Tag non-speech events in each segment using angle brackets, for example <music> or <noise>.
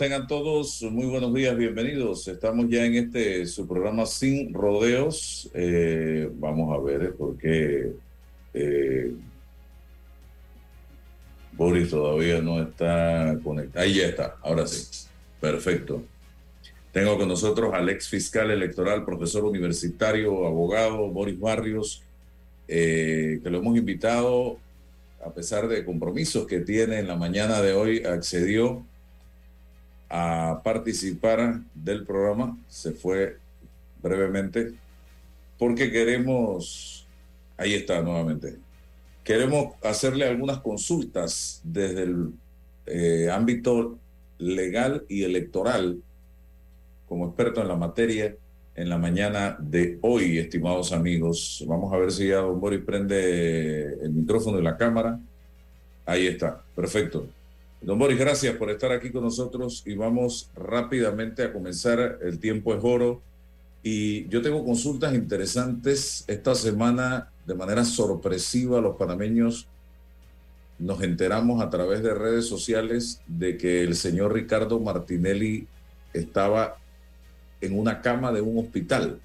Tengan todos muy buenos días, bienvenidos. Estamos ya en este su programa Sin Rodeos. Eh, vamos a ver, porque eh, Boris todavía no está conectado. Ahí ya está, ahora sí. Perfecto. Tengo con nosotros al ex fiscal electoral, profesor universitario, abogado, Boris Barrios, eh, que lo hemos invitado, a pesar de compromisos que tiene en la mañana de hoy, accedió a participar del programa. Se fue brevemente porque queremos, ahí está nuevamente, queremos hacerle algunas consultas desde el eh, ámbito legal y electoral como experto en la materia en la mañana de hoy, estimados amigos. Vamos a ver si ya Don Boris prende el micrófono y la cámara. Ahí está, perfecto. Don Boris, gracias por estar aquí con nosotros y vamos rápidamente a comenzar. El tiempo es oro y yo tengo consultas interesantes. Esta semana, de manera sorpresiva, los panameños nos enteramos a través de redes sociales de que el señor Ricardo Martinelli estaba en una cama de un hospital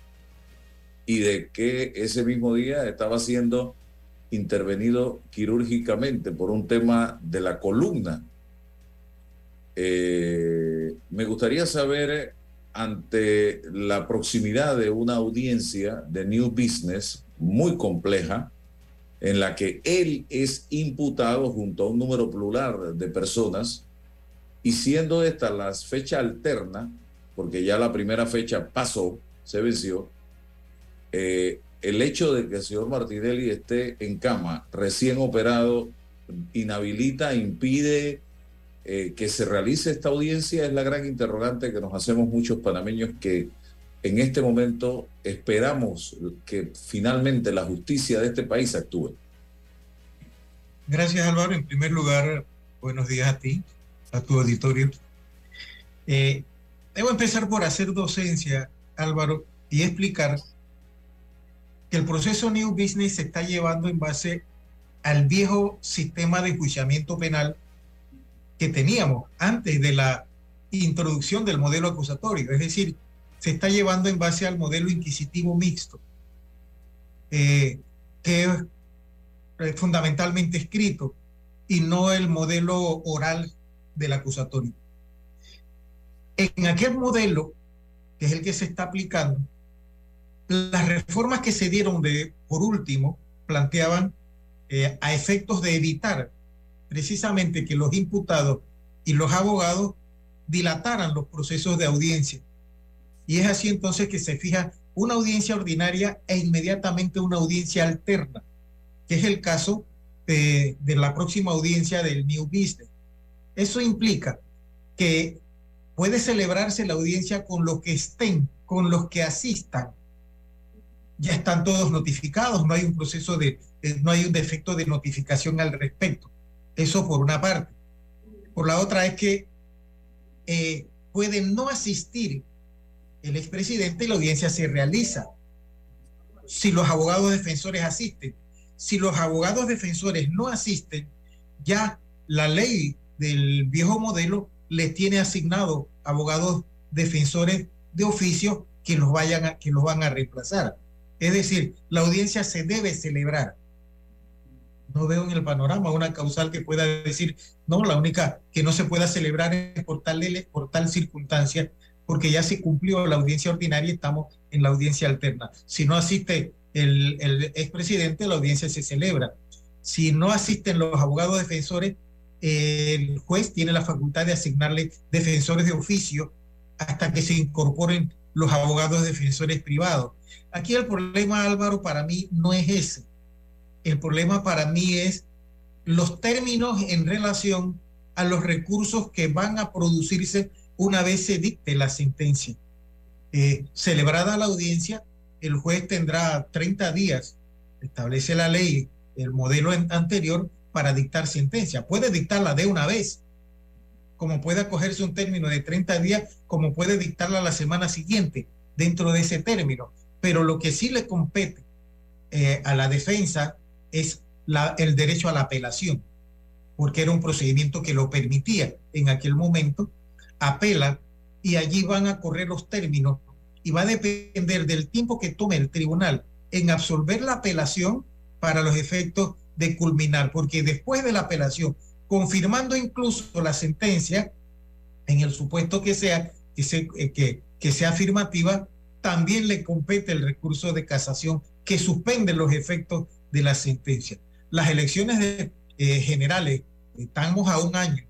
y de que ese mismo día estaba siendo intervenido quirúrgicamente por un tema de la columna eh, me gustaría saber, ante la proximidad de una audiencia de New Business muy compleja, en la que él es imputado junto a un número plural de personas, y siendo esta la fecha alterna, porque ya la primera fecha pasó, se venció, eh, el hecho de que el señor Martinelli esté en cama, recién operado, inhabilita, impide eh, que se realice esta audiencia es la gran interrogante que nos hacemos muchos panameños que en este momento esperamos que finalmente la justicia de este país actúe. Gracias Álvaro. En primer lugar, buenos días a ti, a tu auditorio. Eh, debo empezar por hacer docencia, Álvaro, y explicar que el proceso New Business se está llevando en base al viejo sistema de enjuiciamiento penal que teníamos antes de la introducción del modelo acusatorio, es decir, se está llevando en base al modelo inquisitivo mixto, eh, que es fundamentalmente escrito y no el modelo oral del acusatorio. En aquel modelo, que es el que se está aplicando, las reformas que se dieron de, por último, planteaban eh, a efectos de evitar precisamente que los imputados y los abogados dilataran los procesos de audiencia. Y es así entonces que se fija una audiencia ordinaria e inmediatamente una audiencia alterna, que es el caso de, la próxima audiencia del New Business. Eso implica que puede celebrarse la audiencia con los que estén, con los que asistan. Ya están todos notificados, no hay un proceso de, no hay un defecto de notificación al respecto. Eso por una parte. Por la otra es que eh, puede no asistir el expresidente y la audiencia se realiza. Si los abogados defensores asisten, si los abogados defensores no asisten, ya la ley del viejo modelo les tiene asignado abogados defensores de oficio que los vayan que los van a reemplazar. Es decir, la audiencia se debe celebrar. No veo en el panorama una causal que pueda decir, no, la única que no se pueda celebrar es por tal, por tal circunstancia, porque ya se cumplió la audiencia ordinaria y estamos en la audiencia alterna. Si no asiste el, el expresidente, la audiencia se celebra. Si no asisten los abogados defensores, el juez tiene la facultad de asignarle defensores de oficio hasta que se incorporen los abogados defensores privados. Aquí el problema, Álvaro, para mí no es ese. El problema para mí es los términos en relación a los recursos que van a producirse una vez se dicte la sentencia. Eh, celebrada la audiencia, el juez tendrá 30 días, establece la ley, el modelo anterior, para dictar sentencia. Puede dictarla de una vez, como puede acogerse un término de 30 días, como puede dictarla la semana siguiente dentro de ese término. Pero lo que sí le compete eh, a la defensa es el derecho a la apelación, porque era un procedimiento que lo permitía en aquel momento. Apela y allí van a correr los términos y va a depender del tiempo que tome el tribunal en absolver la apelación para los efectos de culminar, porque después de la apelación confirmando incluso la sentencia, en el supuesto que sea, que, eh, sea afirmativa, también le compete el recurso de casación que suspende los efectos de la sentencia. Las elecciones eh, generales, estamos a un año.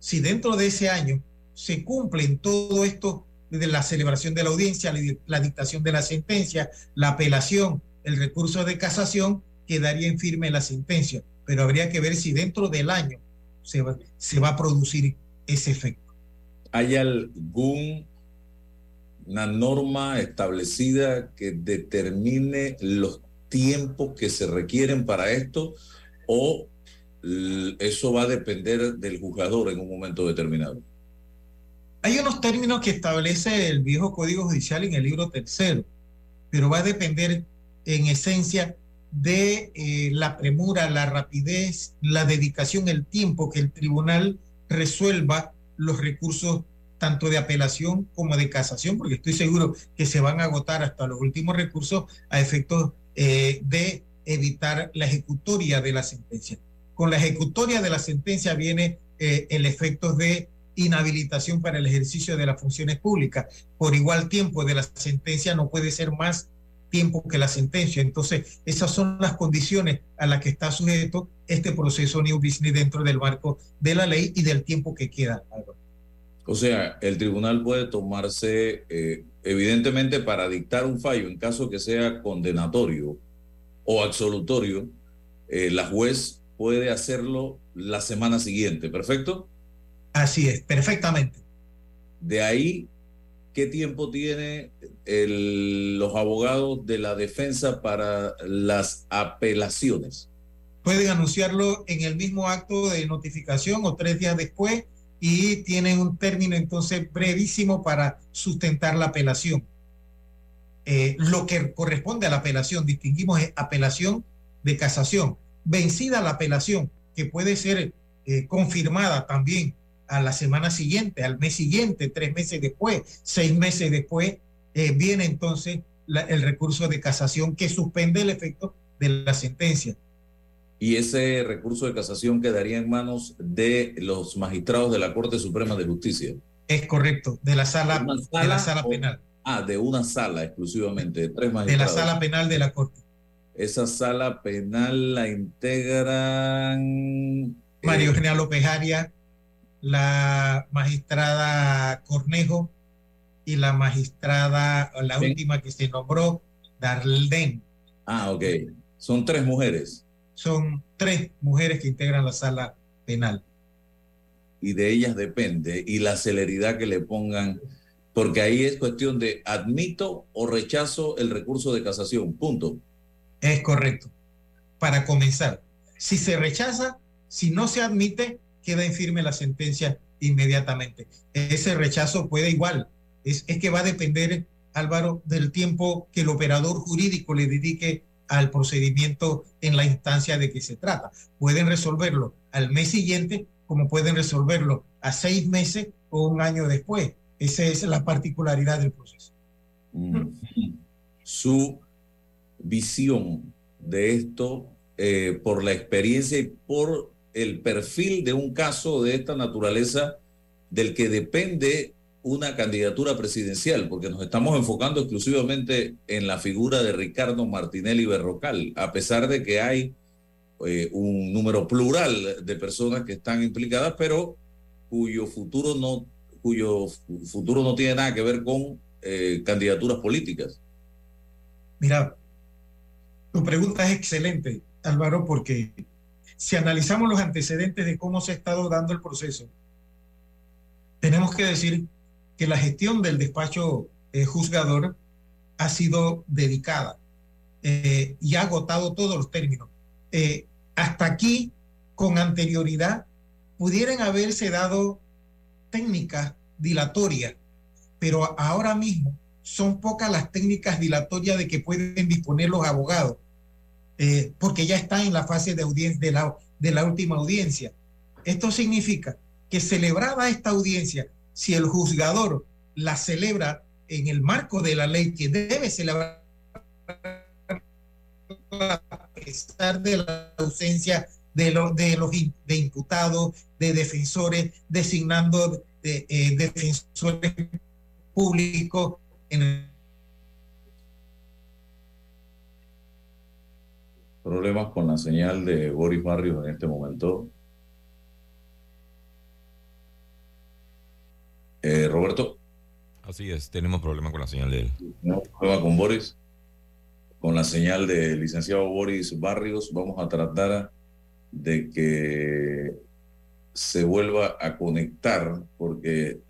Si dentro de ese año se cumplen todo esto de la celebración de la audiencia, la, dictación de la sentencia, la apelación, el recurso de casación, quedaría en firme la sentencia. Pero habría que ver si dentro del año se va a producir ese efecto. ¿Hay alguna norma establecida que determine los tiempos que se requieren para esto o eso va a depender del juzgador en un momento determinado? Hay unos términos que establece el viejo Código Judicial en el libro tercero, pero va a depender en esencia de eh, la premura, la rapidez, la dedicación, el tiempo que el tribunal resuelva los recursos tanto de apelación como de casación, porque estoy seguro que se van a agotar hasta los últimos recursos a efectos eh, de evitar la ejecutoria de la sentencia. Con la ejecutoria de la sentencia viene eh, el efecto de inhabilitación para el ejercicio de las funciones públicas. Por igual tiempo de la sentencia no puede ser más tiempo que la sentencia. Entonces, esas son las condiciones a las que está sujeto este proceso New Business dentro del marco de la ley y del tiempo que queda. O sea, el tribunal puede tomarse, eh, evidentemente, para dictar un fallo en caso que sea condenatorio o absolutorio, eh, la juez puede hacerlo la semana siguiente, ¿perfecto? Así es, perfectamente. De ahí ¿Qué tiempo tiene los abogados de la defensa para las apelaciones? Pueden anunciarlo en el mismo acto de notificación o tres días después y tienen un término entonces brevísimo para sustentar la apelación. Eh, lo que corresponde a la apelación, distinguimos apelación de casación. Vencida la apelación, que puede ser eh, confirmada también a la semana siguiente, al mes siguiente, tres meses después, seis meses después, eh, viene entonces el recurso de casación que suspende el efecto de la sentencia. Y ese recurso de casación quedaría en manos de los magistrados de la Corte Suprema de Justicia. Es correcto, de la sala, de la sala penal. Ah, de una sala exclusivamente, de tres magistrados. De la sala penal de la Corte. Esa sala penal la integran... Mario eh, General López Arias, la magistrada Cornejo y la magistrada, la última que se nombró, Darlene. Ah, ok. Son tres mujeres. Son tres mujeres que integran la sala penal. Y de ellas depende, y la celeridad que le pongan, porque ahí es cuestión de admito o rechazo el recurso de casación, punto. Es correcto. Para comenzar, si se rechaza, si no se admite, queda en firme la sentencia inmediatamente. Ese rechazo puede igual, es, es que va a depender, Álvaro, del tiempo que el operador jurídico le dedique al procedimiento en la instancia de que se trata. Pueden resolverlo al mes siguiente, como pueden resolverlo a seis meses o un año después. Esa es la particularidad del proceso. Mm. Su visión de esto eh, por la experiencia y por el perfil de un caso de esta naturaleza del que depende una candidatura presidencial, porque nos estamos enfocando exclusivamente en la figura de Ricardo Martinelli Berrocal, a pesar de que hay eh, un número plural de personas que están implicadas, pero cuyo futuro no, cuyo futuro no tiene nada que ver con eh, candidaturas políticas. Mira, tu pregunta es excelente, Álvaro, porque si analizamos los antecedentes de cómo se ha estado dando el proceso, tenemos que decir que la gestión del despacho eh, juzgador ha sido dedicada eh, y ha agotado todos los términos. Eh, hasta aquí, con anterioridad, pudieran haberse dado técnicas dilatorias, pero ahora mismo son pocas las técnicas dilatorias de que pueden disponer los abogados, porque ya están en la fase de, audiencia, de, la, de la última audiencia. Esto significa que celebrada esta audiencia, si el juzgador la celebra en el marco de la ley que debe celebrar a pesar de la ausencia de, los de imputados, de defensores, designando de, eh, defensores públicos en Problemas con la señal de Boris Barrios en este momento. Eh, Roberto. Así es, tenemos problema con la señal de él. Tenemos problema con Boris, con la señal del licenciado Boris Barrios. Vamos a tratar de que se vuelva a conectar, porque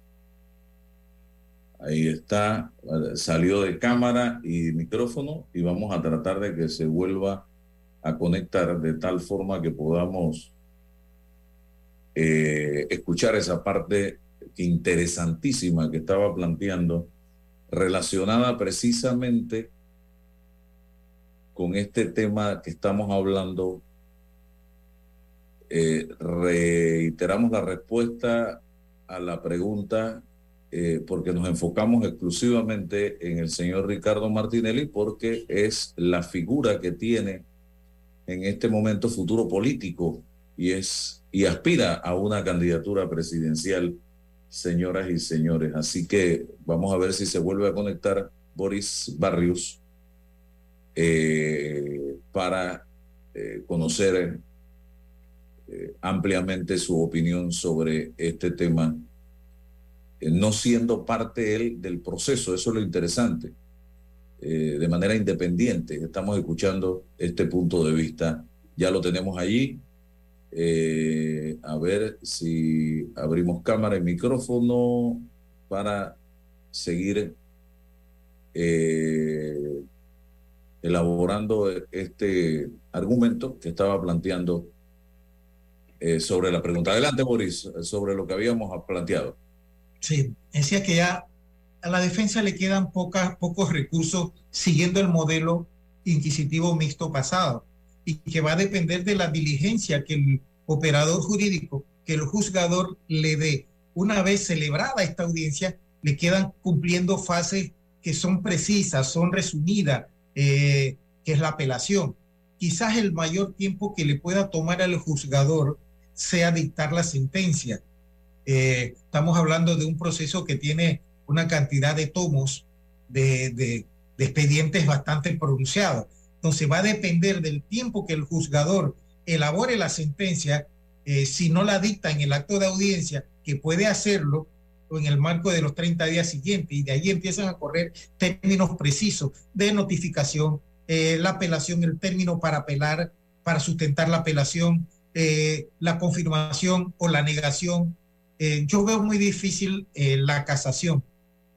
ahí está, salió de cámara y micrófono, y vamos a tratar de que se vuelva a conectar de tal forma que podamos eh, escuchar esa parte interesantísima que estaba planteando, relacionada precisamente con este tema que estamos hablando. Eh, reiteramos la respuesta a la pregunta eh, porque nos enfocamos exclusivamente en el señor Ricardo Martinelli porque es la figura que tiene en este momento futuro político y es y aspira a una candidatura presidencial señoras y señores. Así que vamos a ver si se vuelve a conectar Boris Barrios eh, para eh, conocer eh, ampliamente su opinión sobre este tema, no siendo parte él del proceso, eso es lo interesante. de manera independiente, estamos escuchando este punto de vista, ya lo tenemos allí, eh, a ver si abrimos cámara y micrófono para seguir eh, elaborando este argumento que estaba planteando eh, sobre la pregunta. Adelante, Boris, sobre lo que habíamos planteado. Sí, decía que ya a la defensa le quedan pocos recursos siguiendo el modelo inquisitivo mixto pasado y que va a depender de la diligencia que el operador jurídico, que el juzgador le dé. Una vez celebrada esta audiencia, le quedan cumpliendo fases que son precisas, son resumidas, eh, que es la apelación. Quizás el mayor tiempo que le pueda tomar al juzgador sea dictar la sentencia. Eh, estamos hablando de un proceso que tiene una cantidad de tomos de, de expedientes bastante pronunciados. Entonces va a depender del tiempo que el juzgador elabore la sentencia, eh, si no la dicta en el acto de audiencia, que puede hacerlo en el marco de los 30 días siguientes, y de ahí empiezan a correr términos precisos de notificación, eh, la apelación, el término para apelar, para sustentar la apelación, eh, la confirmación o la negación. yo veo muy difícil la casación,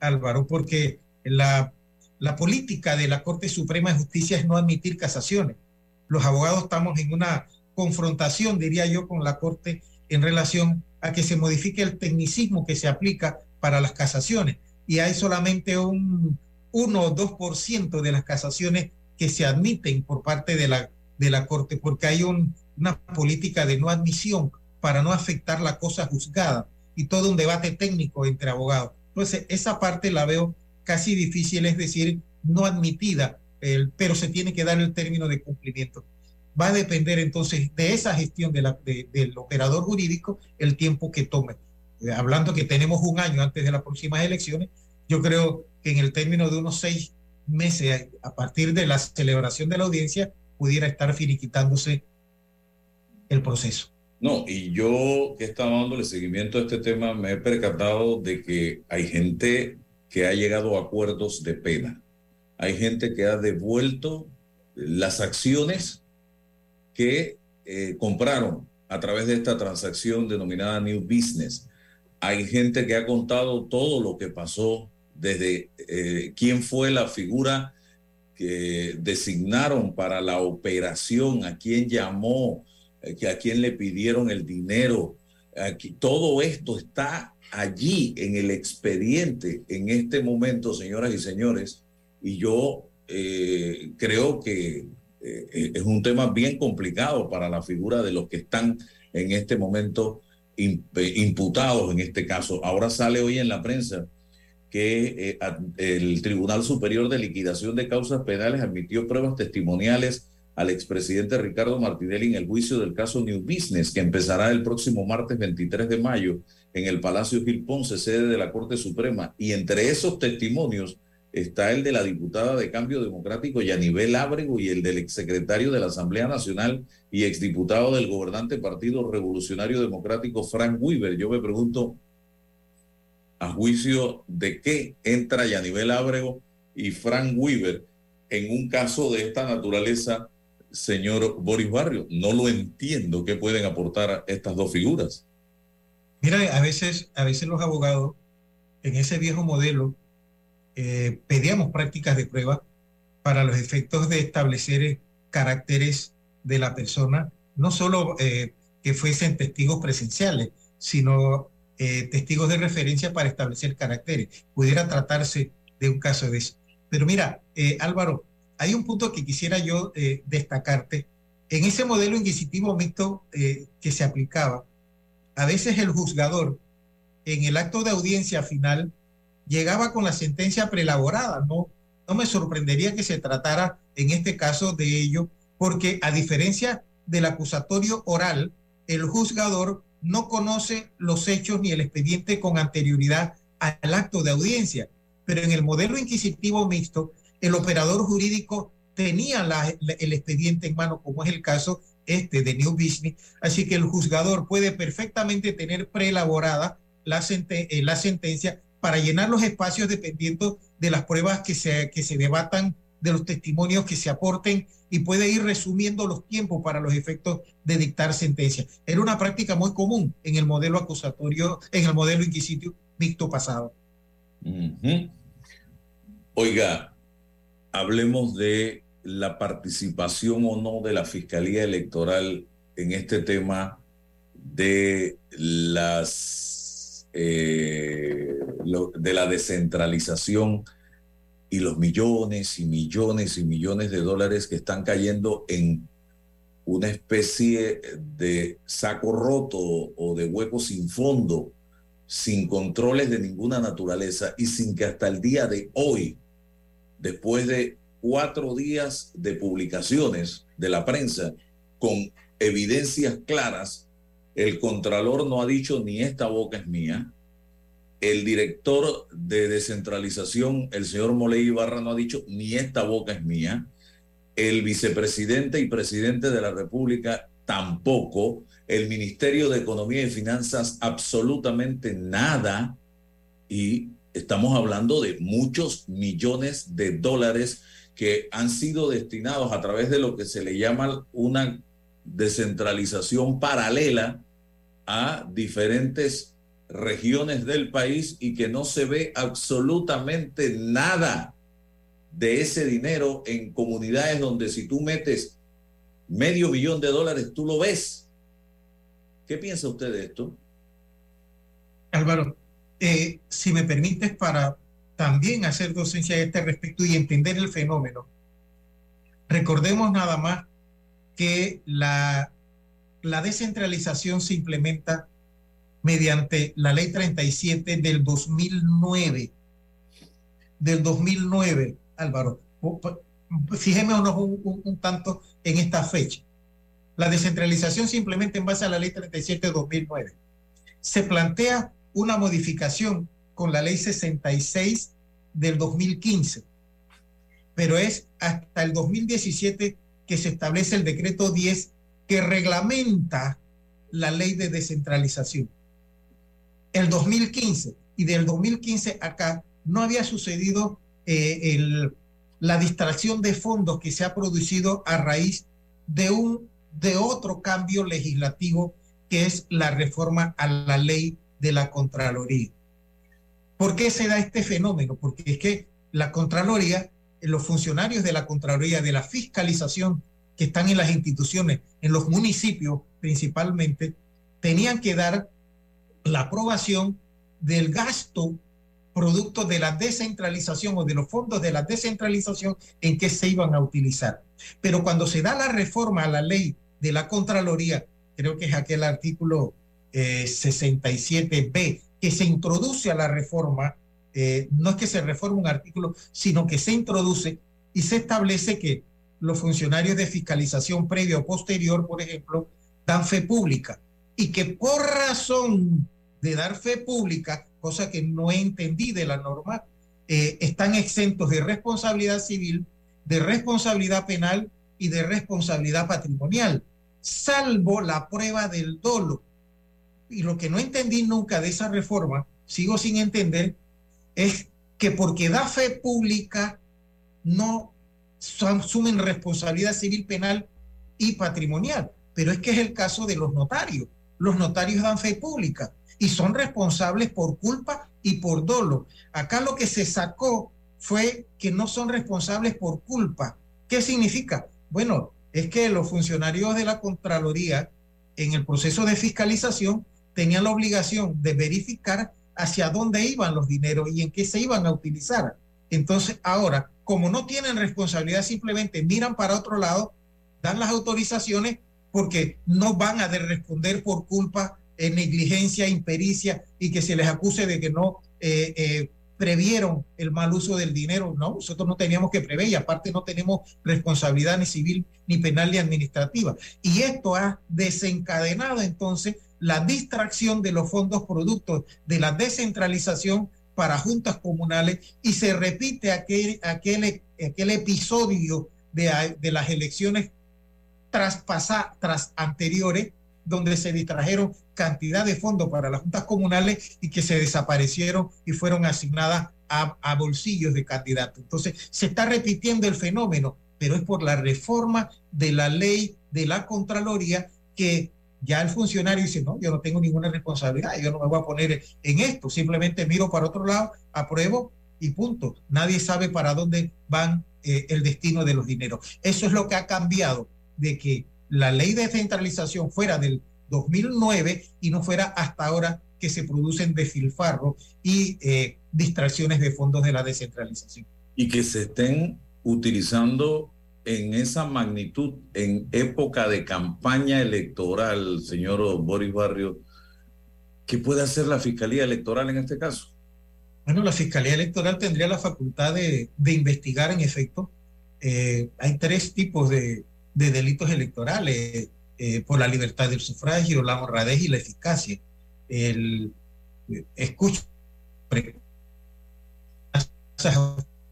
Álvaro, porque la la política de la Corte Suprema de Justicia es no admitir casaciones. Los abogados estamos en una confrontación, diría yo, con la Corte en relación a que se modifique el tecnicismo que se aplica para las casaciones. Y hay solamente un 1 o 2% de las casaciones que se admiten por parte de la, de la Corte, porque hay una política de no admisión para no afectar la cosa juzgada. y todo un debate técnico entre abogados. Entonces, esa parte la veo casi difícil, es decir, no admitida, pero se tiene que dar el término de cumplimiento. Va a depender entonces de esa gestión de la, del operador jurídico el tiempo que tome. Eh, hablando que tenemos un año antes de las próximas elecciones, yo creo que en el término de unos seis meses, a partir de la celebración de la audiencia, pudiera estar finiquitándose el proceso. No, y yo que estaba dándole seguimiento a este tema, me he percatado de que hay gente que ha llegado a acuerdos de pena. Hay gente que ha devuelto las acciones que eh, compraron a través de esta transacción denominada New Business. Hay gente que ha contado todo lo que pasó desde eh, quién fue la figura que designaron para la operación, a quién llamó, eh, a quién le pidieron el dinero. Todo esto está allí en el expediente en este momento, señoras y señores, y yo eh, creo que es un tema bien complicado para la figura de los que están en este momento imputados en este caso. Ahora sale hoy en la prensa que eh, el Tribunal Superior de Liquidación de Causas Penales admitió pruebas testimoniales al expresidente Ricardo Martinelli en el juicio del caso New Business, que empezará el próximo martes 23 de mayo en el Palacio Gil Ponce, sede de la Corte Suprema. Y entre esos testimonios está el de la diputada de Cambio Democrático Yanibel Ábrego y el del exsecretario de la Asamblea Nacional y exdiputado del gobernante Partido Revolucionario Democrático Frank Weaver. Yo me pregunto, a juicio de qué entra Yanivel Ábrego y Frank Weaver en un caso de esta naturaleza, señor Boris Barrio. No lo entiendo qué pueden aportar estas dos figuras. Mira, a veces, a veces los abogados en ese viejo modelo eh, pedíamos prácticas de prueba para los efectos de establecer caracteres de la persona, no solo eh, que fuesen testigos presenciales, sino eh, testigos de referencia para establecer caracteres. Pudiera tratarse de un caso de eso. Pero mira, eh, Álvaro, hay un punto que quisiera yo eh, destacarte. En ese modelo inquisitivo mixto que se aplicaba, a veces el juzgador en el acto de audiencia final llegaba con la sentencia preelaborada. No, no me sorprendería que se tratara en este caso de ello, porque a diferencia del acusatorio oral, el juzgador no conoce los hechos ni el expediente con anterioridad al acto de audiencia, pero en el modelo inquisitivo mixto, el operador jurídico tenía el expediente en mano, como es el caso este de New Business, así que el juzgador puede perfectamente tener preelaborada la, eh, la sentencia para llenar los espacios dependiendo de las pruebas que se, que se debatan de los testimonios que se aporten y puede ir resumiendo los tiempos para los efectos de dictar sentencia. Era una práctica muy común en el modelo acusatorio, en el modelo inquisitio mixto pasado. Oiga, hablemos de la participación o no de la Fiscalía Electoral en este tema de las eh, de la descentralización y los millones y millones y millones de dólares que están cayendo en una especie de saco roto o de hueco sin fondo, sin controles de ninguna naturaleza y sin que hasta el día de hoy, después de cuatro días de publicaciones de la prensa con evidencias claras, el Contralor no ha dicho ni esta boca es mía, el director de descentralización, el señor Moley Ibarra, no ha dicho ni esta boca es mía. El vicepresidente y presidente de la República tampoco. El Ministerio de Economía y Finanzas absolutamente nada. Y estamos hablando de muchos millones de dólares que han sido destinados a través de lo que se le llama una descentralización paralela a diferentes regiones del país y que no se ve absolutamente nada de ese dinero en comunidades donde si tú metes medio billón de dólares, tú lo ves. ¿Qué piensa usted de esto? Álvaro, eh, si me permites para también hacer docencia a este respecto y entender el fenómeno, recordemos nada más que la, la descentralización se implementa mediante la ley 37 del 2009. Del 2009, Álvaro. Fijémonos un, un tanto en esta fecha. La descentralización simplemente en base a la ley 37 de 2009. Se plantea una modificación con la ley 66 del 2015, pero es hasta el 2017 que se establece el decreto 10 que reglamenta la ley de descentralización. El 2015 y del 2015 acá no había sucedido eh, la distracción de fondos que se ha producido a raíz de un de otro cambio legislativo que es la reforma a la ley de la Contraloría. ¿Por qué se da este fenómeno? Porque es que la Contraloría, los funcionarios de la Contraloría, de la fiscalización que están en las instituciones, en los municipios principalmente, tenían que dar la aprobación del gasto producto de la descentralización o de los fondos de la descentralización en que se iban a utilizar. Pero cuando se da la reforma a la ley de la Contraloría, creo que es aquel artículo 67b, eh, que se introduce a la reforma, eh, no es que se reforme un artículo, sino que se introduce y se establece que los funcionarios de fiscalización previa o posterior, por ejemplo, dan fe pública y que por razón de dar fe pública, cosa que no entendí de la norma, eh, están exentos de responsabilidad civil, de responsabilidad penal y de responsabilidad patrimonial, salvo la prueba del dolo. Y lo que no entendí nunca de esa reforma, sigo sin entender, es que porque da fe pública no asumen responsabilidad civil, penal y patrimonial. Pero es que es el caso de los notarios. Los notarios dan fe pública y son responsables por culpa y por dolo. Acá lo que se sacó fue que no son responsables por culpa. ¿Qué significa? Bueno, es que los funcionarios de la Contraloría en el proceso de fiscalización tenían la obligación de verificar hacia dónde iban los dineros y en qué se iban a utilizar. Entonces, ahora, como no tienen responsabilidad, simplemente miran para otro lado, dan las autorizaciones porque no van a responder por culpa, en negligencia, impericia y que se les acuse de que no eh, eh, previeron el mal uso del dinero. No, nosotros no teníamos que prever y aparte no tenemos responsabilidad ni civil, ni penal, ni administrativa. Y esto ha desencadenado entonces la distracción de los fondos productos de la descentralización para juntas comunales y se repite aquel, aquel, episodio de, de las elecciones tras, tras anteriores donde se distrajeron cantidad de fondos para las juntas comunales y que se desaparecieron y fueron asignadas a, bolsillos de candidatos. Entonces, se está repitiendo el fenómeno, pero es por la reforma de la ley de la Contraloría que ya el funcionario dice, no, yo no tengo ninguna responsabilidad, yo no me voy a poner en esto, simplemente miro para otro lado, apruebo y punto. Nadie sabe para dónde van eh, el destino de los dineros. Eso es lo que ha cambiado de que la ley de descentralización fuera del 2009 y no fuera hasta ahora que se producen desfilfarros y eh, distracciones de fondos de la descentralización. Y que se estén utilizando en esa magnitud en época de campaña electoral, señor Boris Barrio, ¿qué puede hacer la Fiscalía Electoral en este caso? Bueno, la Fiscalía Electoral tendría la facultad de, investigar en efecto. Eh, hay tres tipos de, de delitos electorales eh, por la libertad del sufragio, la honradez y la eficacia. El, eh, escucho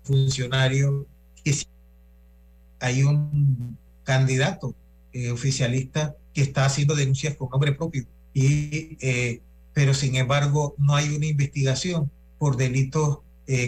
funcionario que hay un candidato eh, oficialista que está haciendo denuncias con nombre propio y pero sin embargo no hay una investigación por delitos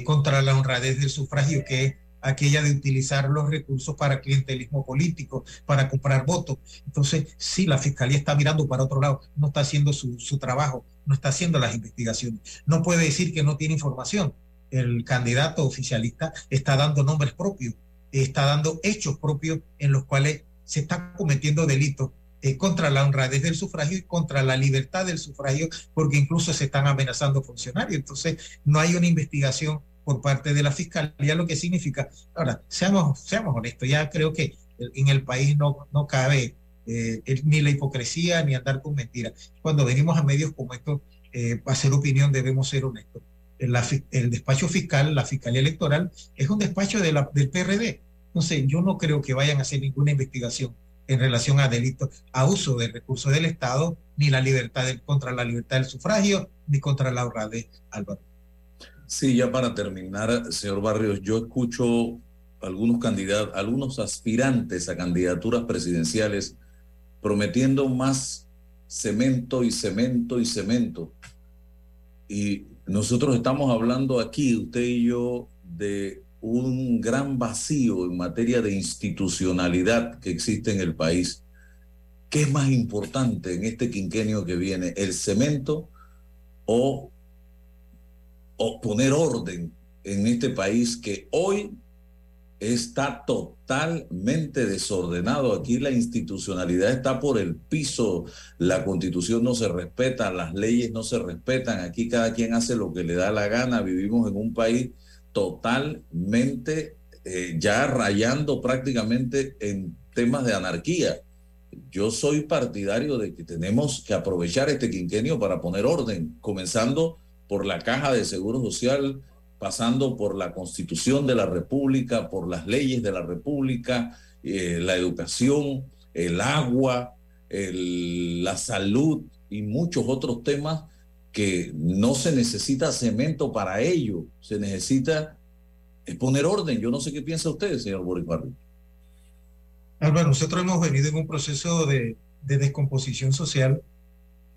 contra la honradez del sufragio que es aquella de utilizar los recursos para clientelismo político, para comprar votos. Entonces, sí, la fiscalía está mirando para otro lado, no está haciendo su, su trabajo, no está haciendo las investigaciones. No puede decir que no tiene información. El candidato oficialista está dando nombres propios, está dando hechos propios en los cuales se está cometiendo delitos eh, contra la honradez del sufragio y contra la libertad del sufragio, porque incluso se están amenazando funcionarios. Entonces, no hay una investigación por parte de la fiscalía, lo que significa. Ahora, seamos, seamos honestos, ya creo que en el país no, no cabe eh, ni la hipocresía ni andar con mentiras. Cuando venimos a medios como estos, eh, hacer opinión debemos ser honestos. El, el, despacho fiscal, la Fiscalía Electoral, es un despacho de la, del PRD. Entonces, yo no creo que vayan a hacer ninguna investigación en relación a delitos, a uso de recursos del Estado, ni la libertad contra la libertad del sufragio, ni contra la honradez, Álvaro. Sí, ya para terminar, señor Barrios, yo escucho algunos candidatos, algunos aspirantes a candidaturas presidenciales prometiendo más cemento y cemento y cemento. Y nosotros estamos hablando aquí, usted y yo, de un gran vacío en materia de institucionalidad que existe en el país. ¿Qué es más importante en este quinquenio que viene? ¿El cemento o, poner orden en este país que hoy está totalmente desordenado. Aquí la institucionalidad está por el piso, la constitución no se respeta, las leyes no se respetan, aquí cada quien hace lo que le da la gana, vivimos en un país totalmente eh, ya rayando prácticamente en temas de anarquía. Yo soy partidario de que tenemos que aprovechar este quinquenio para poner orden, comenzando por la caja de seguro social, pasando por la constitución de la República, por las leyes de la República, eh, la educación, el agua, la salud y muchos otros temas que no se necesita cemento para ello, se necesita poner orden. Yo no sé qué piensa usted, señor Boris Barrio. Álvaro, nosotros hemos venido en un proceso de, de descomposición social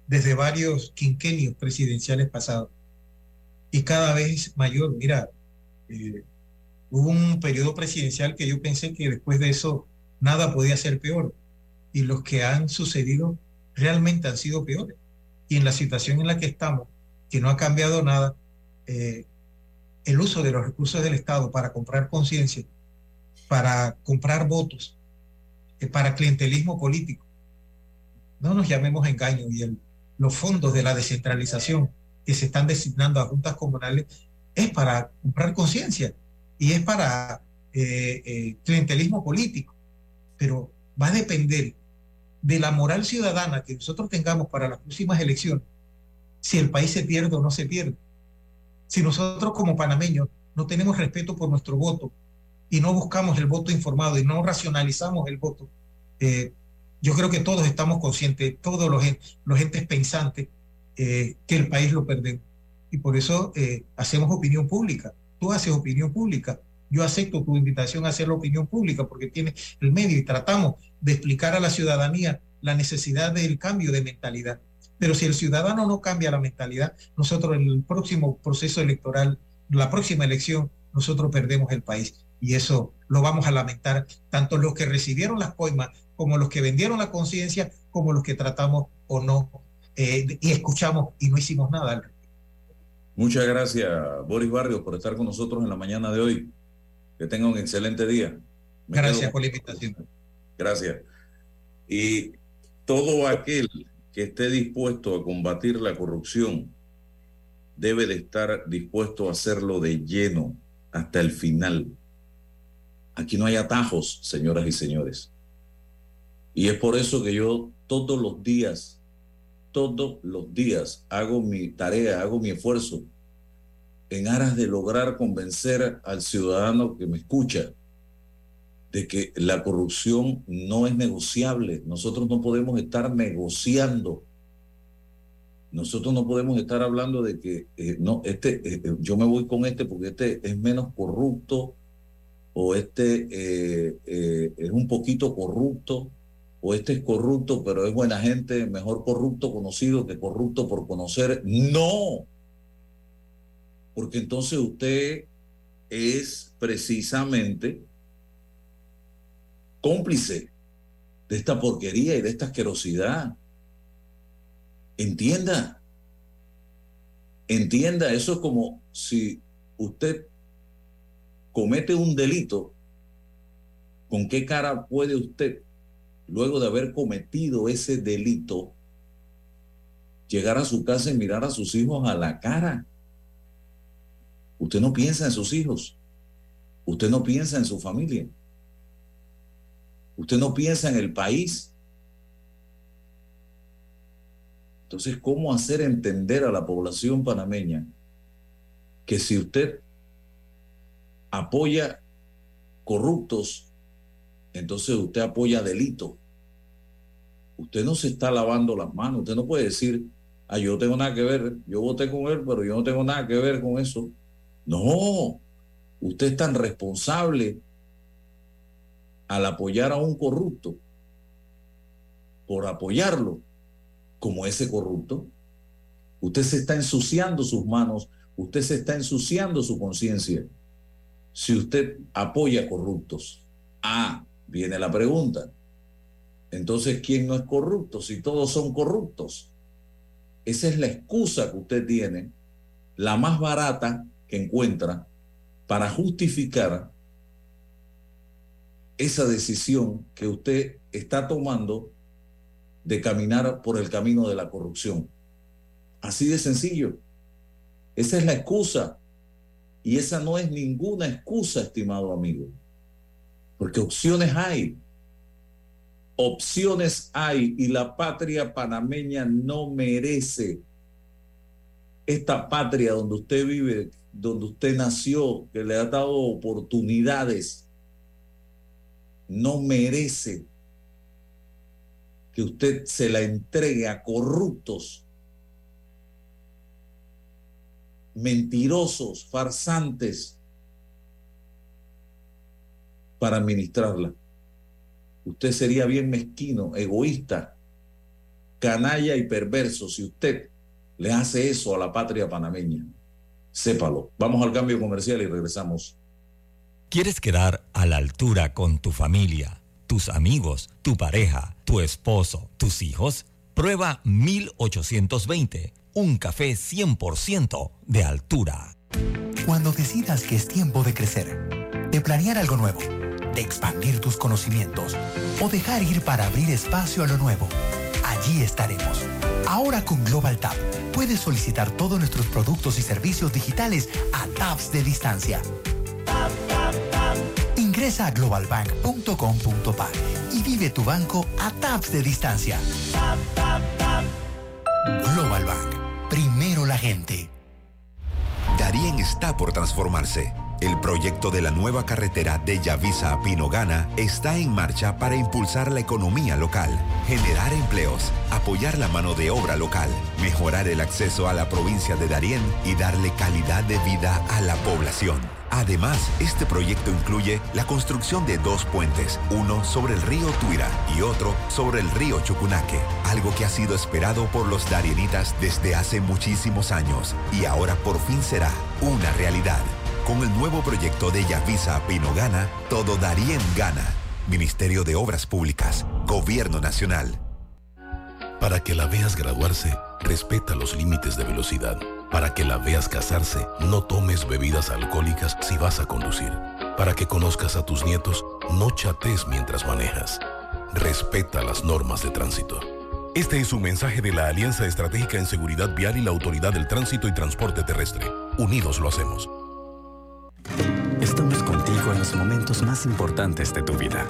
desde varios quinquenios presidenciales pasados y cada vez mayor. Mira, eh, hubo un periodo presidencial que yo pensé que después de eso nada podía ser peor y los que han sucedido realmente han sido peores. Y en la situación en la que estamos, que no ha cambiado nada, eh, el uso de los recursos del Estado para comprar conciencia, para comprar votos, eh, para clientelismo político. No nos llamemos engaño y los fondos de la descentralización que se están designando a juntas comunales es para comprar conciencia y es para eh, eh, clientelismo político. Pero va a depender de la moral ciudadana que nosotros tengamos para las próximas elecciones, si el país se pierde o no se pierde. Si nosotros como panameños no tenemos respeto por nuestro voto y no buscamos el voto informado y no racionalizamos el voto, eh, yo creo que todos estamos conscientes, todos los, los entes pensantes, eh, que el país lo perdemos. Y por eso eh, hacemos opinión pública. Tú haces opinión pública. Yo acepto tu invitación a hacer la opinión pública porque tiene el medio y tratamos de explicar a la ciudadanía la necesidad del cambio de mentalidad. Pero si el ciudadano no cambia la mentalidad, nosotros en el próximo proceso electoral, la próxima elección, nosotros perdemos el país. Y eso lo vamos a lamentar, tanto los que recibieron las coimas, como los que vendieron la conciencia, como los que tratamos o no eh, y escuchamos y no hicimos nada. Muchas gracias, Boris Barrios, por estar con nosotros en la mañana de hoy. Que tenga un excelente día. gracias por la invitación. Gracias. Y todo aquel que esté dispuesto a combatir la corrupción debe de estar dispuesto a hacerlo de lleno hasta el final. Aquí no hay atajos, señoras y señores. Y es por eso que yo todos los días todos los días hago mi tarea, hago mi esfuerzo en aras de lograr convencer al ciudadano que me escucha de que la corrupción no es negociable. Nosotros no podemos estar negociando. Nosotros no podemos estar hablando de que eh, no, este, eh, eh, yo me voy con este porque este es menos corrupto o este es un poquito corrupto o este es corrupto, pero es buena gente, mejor corrupto conocido que corrupto por conocer. No, porque entonces usted es precisamente cómplice de esta porquería y de esta asquerosidad. Entienda, entienda, eso es como si usted comete un delito, ¿con qué cara puede usted luego de haber cometido ese delito, llegar a su casa y mirar a sus hijos a la cara. Usted no piensa en sus hijos. Usted no piensa en su familia. Usted no piensa en el país. Entonces, ¿cómo hacer entender a la población panameña que si usted apoya corruptos, entonces usted apoya delito? Usted no se está lavando las manos, usted no puede decir, ah, yo tengo nada que ver, yo voté con él, pero yo no tengo nada que ver con eso. No, usted es tan responsable al apoyar a un corrupto, por apoyarlo, como ese corrupto. Usted se está ensuciando sus manos, usted se está ensuciando su conciencia si usted apoya corruptos. Ah, viene la pregunta. Entonces, ¿quién no es corrupto si todos son corruptos? Esa es la excusa que usted tiene, la más barata que encuentra para justificar esa decisión que usted está tomando de caminar por el camino de la corrupción. Así de sencillo. Esa es la excusa. Y esa no es ninguna excusa, estimado amigo. Porque opciones hay. Opciones hay y la patria panameña no merece esta patria donde usted vive, donde usted nació, que le ha dado oportunidades, no merece que usted se la entregue a corruptos, mentirosos, farsantes, para administrarla. Usted sería bien mezquino, egoísta, canalla y perverso si usted le hace eso a la patria panameña. Sépalo. Vamos al cambio comercial y regresamos. ¿Quieres quedar a la altura con tu familia? tus amigos, tu pareja, tu esposo, tus hijos, prueba 1820, un café 100% de altura. Cuando decidas que es tiempo de crecer, de planear algo nuevo, de expandir tus conocimientos o dejar ir para abrir espacio a lo nuevo, allí estaremos. Ahora con Global Tap puedes solicitar todos nuestros productos y servicios digitales a taps de distancia Ingresa a globalbank.com.pa y vive tu banco a taps de distancia. Global Bank. Primero la gente. Darien está por transformarse. El proyecto de la nueva carretera de Yavisa a Pinogana está en marcha para impulsar la economía local, generar empleos, apoyar la mano de obra local, mejorar el acceso a la provincia de Darién y darle calidad de vida a la población. Además, este proyecto incluye la construcción de dos puentes, uno sobre el río Tuira y otro sobre el río Chucunaque, algo que ha sido esperado por los darienitas desde hace muchísimos años y ahora por fin será una realidad. Con el nuevo proyecto de Yavisa Pino Gana, todo Darien gana. Ministerio de Obras Públicas, Gobierno Nacional. Para que la veas graduarse, respeta los límites de velocidad. Para que la veas casarse, no tomes bebidas alcohólicas si vas a conducir. Para que conozcas a tus nietos, no chates mientras manejas. Respeta las normas de tránsito. Este es un mensaje de la Alianza Estratégica en Seguridad Vial y la Autoridad del Tránsito y Transporte Terrestre. Unidos lo hacemos. Los momentos más importantes de tu vida.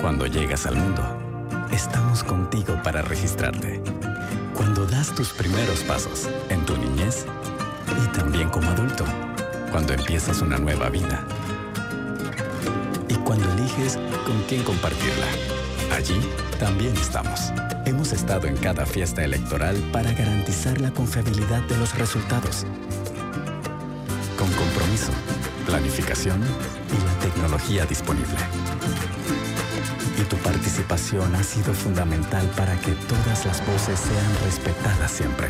Cuando llegas al mundo, estamos contigo para registrarte. Cuando das tus primeros pasos en tu niñez y también como adulto. Cuando empiezas una nueva vida. Y cuando eliges con quién compartirla. Allí también estamos. Hemos estado en cada fiesta electoral para garantizar la confiabilidad de los resultados. Con compromiso, planificación y la tecnología disponible. Y tu participación ha sido fundamental para que todas las voces sean respetadas siempre.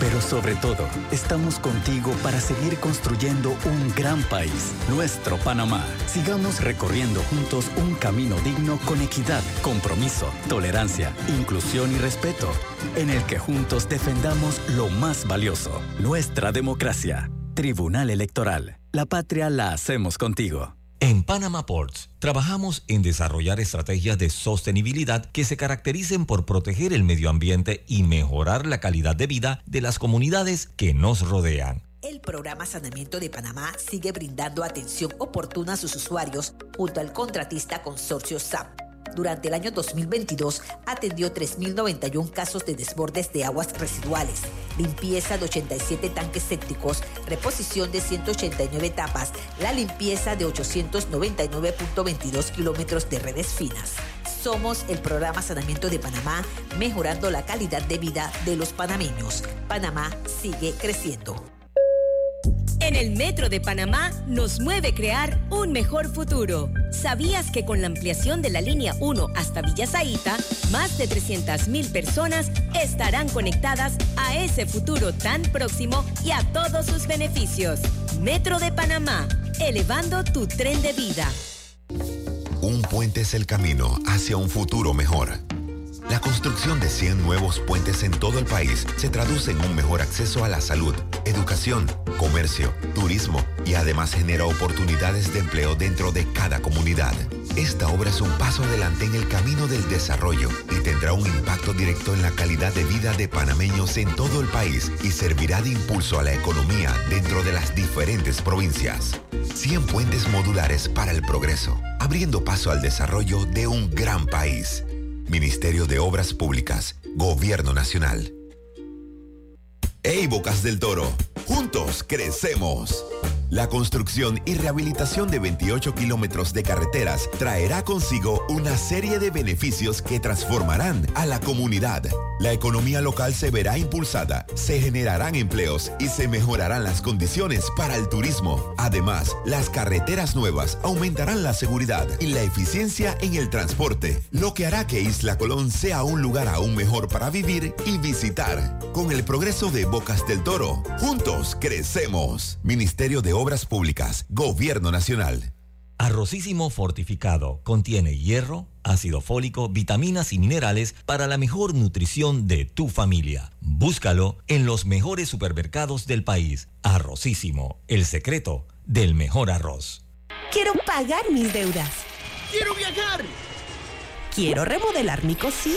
Pero sobre todo, estamos contigo para seguir construyendo un gran país, nuestro Panamá. Sigamos recorriendo juntos un camino digno con equidad, compromiso, tolerancia, inclusión y respeto, en el que juntos defendamos lo más valioso, nuestra democracia. Tribunal Electoral. La patria la hacemos contigo. En Panama Ports trabajamos en desarrollar estrategias de sostenibilidad que se caractericen por proteger el medio ambiente y mejorar la calidad de vida de las comunidades que nos rodean. El programa Sanamiento de Panamá sigue brindando atención oportuna a sus usuarios junto al contratista consorcio SAP Durante el año 2022 atendió 3.091 casos de desbordes de aguas residuales, limpieza de 87 tanques sépticos, reposición de 189 etapas, la limpieza de 899.22 kilómetros de redes finas. Somos el programa Sanamiento de Panamá, mejorando la calidad de vida de los panameños. Panamá sigue creciendo. En el Metro de Panamá nos mueve crear un mejor futuro. ¿Sabías que con la ampliación de la línea 1 hasta Villa Zaita, más de 300.000 personas estarán conectadas a ese futuro tan próximo y a todos sus beneficios? Metro de Panamá, elevando tu tren de vida. Un puente es el camino hacia un futuro mejor. La construcción de 100 nuevos puentes en todo el país se traduce en un mejor acceso a la salud, educación, comercio, turismo y además genera oportunidades de empleo dentro de cada comunidad. Esta obra es un paso adelante en el camino del desarrollo y tendrá un impacto directo en la calidad de vida de panameños en todo el país y servirá de impulso a la economía dentro de las diferentes provincias. 100 puentes modulares para el progreso, abriendo paso al desarrollo de un gran país. Ministerio de Obras Públicas, Gobierno Nacional. ¡Ey, Bocas del Toro! Juntos crecemos. La construcción y rehabilitación de 28 kilómetros de carreteras traerá consigo una serie de beneficios que transformarán a la comunidad. La economía local se verá impulsada, se generarán empleos y se mejorarán las condiciones para el turismo. Además, las carreteras nuevas aumentarán la seguridad y la eficiencia en el transporte, lo que hará que Isla Colón sea un lugar aún mejor para vivir y visitar. Con el progreso de Bocas del Toro, juntos crecemos. Ministerio de Obras Públicas, Gobierno Nacional. Arrocísimo fortificado contiene hierro, ácido fólico, vitaminas y minerales para la mejor nutrición de tu familia. Búscalo en los mejores supermercados del país. Arrocísimo, el secreto del mejor arroz. Quiero pagar mis deudas. Quiero viajar. Quiero remodelar mi cocina.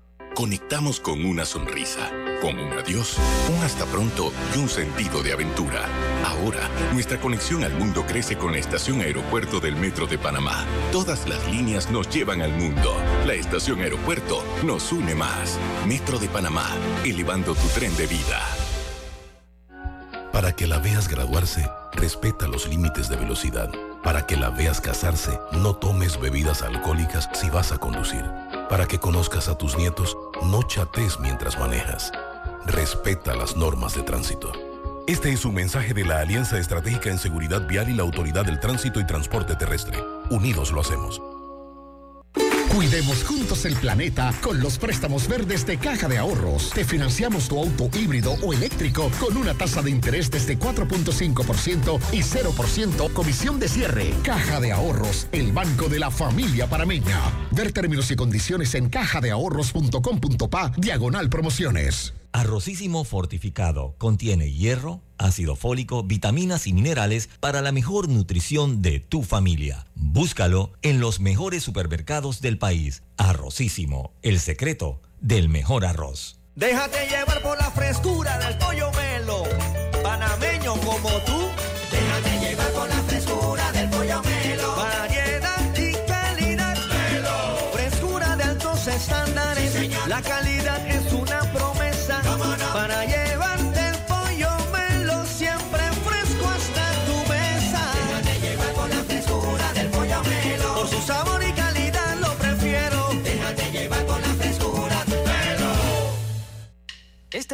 Conectamos con una sonrisa, con un adiós, un hasta pronto y un sentido de aventura. Ahora, nuestra conexión al mundo crece con la estación aeropuerto del Metro de Panamá. Todas las líneas nos llevan al mundo. La estación aeropuerto nos une más. Metro de Panamá, elevando tu tren de vida. Para que la veas graduarse, respeta los límites de velocidad. Para que la veas casarse, no tomes bebidas alcohólicas si vas a conducir. Para que conozcas a tus nietos, no chates mientras manejas. Respeta las normas de tránsito. Este es un mensaje de la Alianza Estratégica en Seguridad Vial y la Autoridad del Tránsito y Transporte Terrestre. Unidos lo hacemos. Cuidemos juntos el planeta con los préstamos verdes de Caja de Ahorros. Te financiamos tu auto híbrido o eléctrico con una tasa de interés desde 4.5% y 0% comisión de cierre. Caja de Ahorros, el banco de la familia parameña. Ver términos y condiciones en cajadeahorros.com.pa diagonal promociones. Arrocísimo fortificado contiene hierro, ácido fólico, vitaminas y minerales para la mejor nutrición de tu familia. Búscalo en los mejores supermercados del país. Arrocísimo, el secreto del mejor arroz. Déjate llevar por la frescura del pollo melo, panameño como tú. Déjate llevar por la frescura del pollo melo. Variedad y calidad. Melo. Frescura de altos estándares. la calidad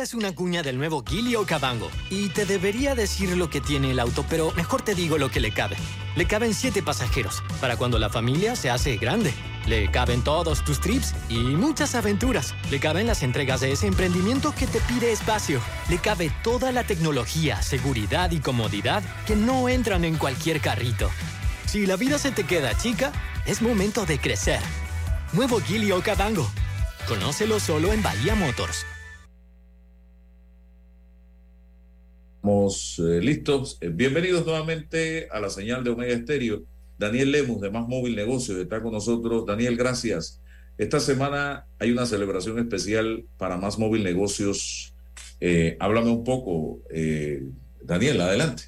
es una cuña del nuevo Gilio Cabango. Y te debería decir lo que tiene el auto, pero mejor te digo lo que le cabe. Le caben siete pasajeros, para cuando la familia se hace grande. Le caben todos tus trips y muchas aventuras. Le caben las entregas de ese emprendimiento que te pide espacio. Le cabe toda la tecnología, seguridad y comodidad que no entran en cualquier carrito. Si la vida se te queda chica, es momento de crecer. Nuevo Gilio Cabango. Conócelo solo en Bahía Motors. Estamos eh, listos. Eh, bienvenidos nuevamente a la señal de Omega Estéreo. Daniel Lemus de Más Móvil Negocios está con nosotros. Daniel, gracias. Esta semana hay una celebración especial para Más Móvil Negocios. Eh, háblame un poco, Daniel, adelante.